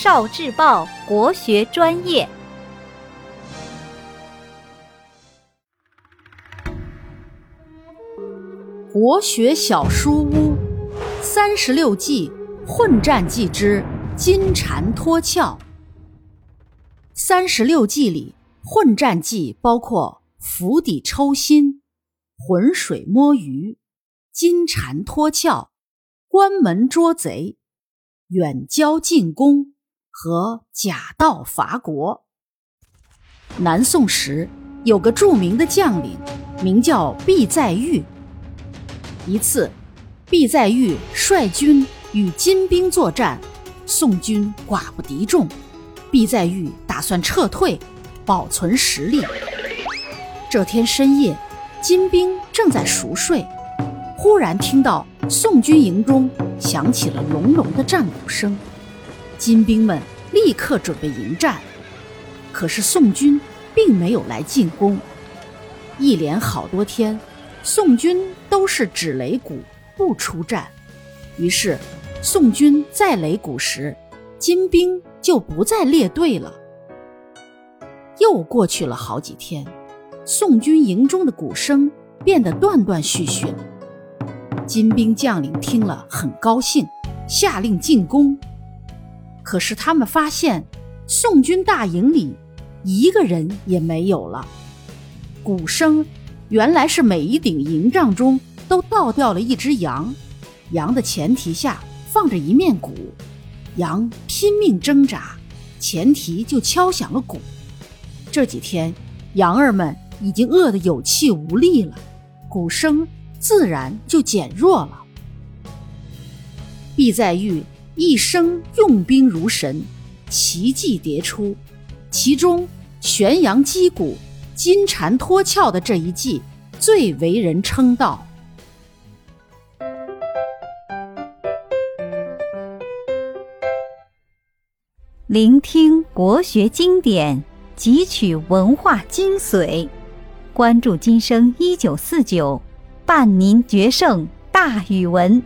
少智报国学专业。国学小书屋，三十六计，混战计之金蝉脱壳。三十六计里，混战计包括釜底抽薪、浑水摸鱼、金蝉脱壳、关门捉贼、远交近攻和假道伐国。南宋时有个著名的将领，名叫毕在玉。一次，毕在玉率军与金兵作战，宋军寡不敌众，毕在玉打算撤退，保存实力。这天深夜，金兵正在熟睡，忽然听到宋军营中响起了隆隆的战鼓声，金兵们立刻准备迎战，可是宋军并没有来进攻，一连好多天。宋军都是只擂鼓不出战，于是宋军再擂鼓时，金兵就不再列队了。又过去了好几天，宋军营中的鼓声变得断断续续了。金兵将领听了很高兴，下令进攻。可是他们发现宋军大营里一个人也没有了，鼓声。原来是每一顶营帐中都倒掉了一只羊，羊的前蹄下放着一面鼓，羊拼命挣扎，前蹄就敲响了鼓。这几天，羊儿们已经饿得有气无力了，鼓声自然就减弱了。毕在玉一生用兵如神，奇迹迭出，其中悬阳击鼓。金蝉脱壳的这一计最为人称道。聆听国学经典，汲取文化精髓，关注今生一九四九，伴您决胜大语文。